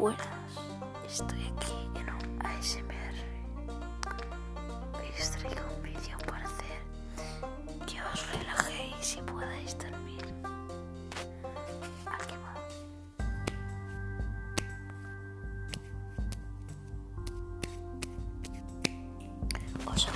buenas, estoy aquí en un ASMR que os traigo un vídeo para hacer que os relajéis y podáis dormir. Aquí va. Os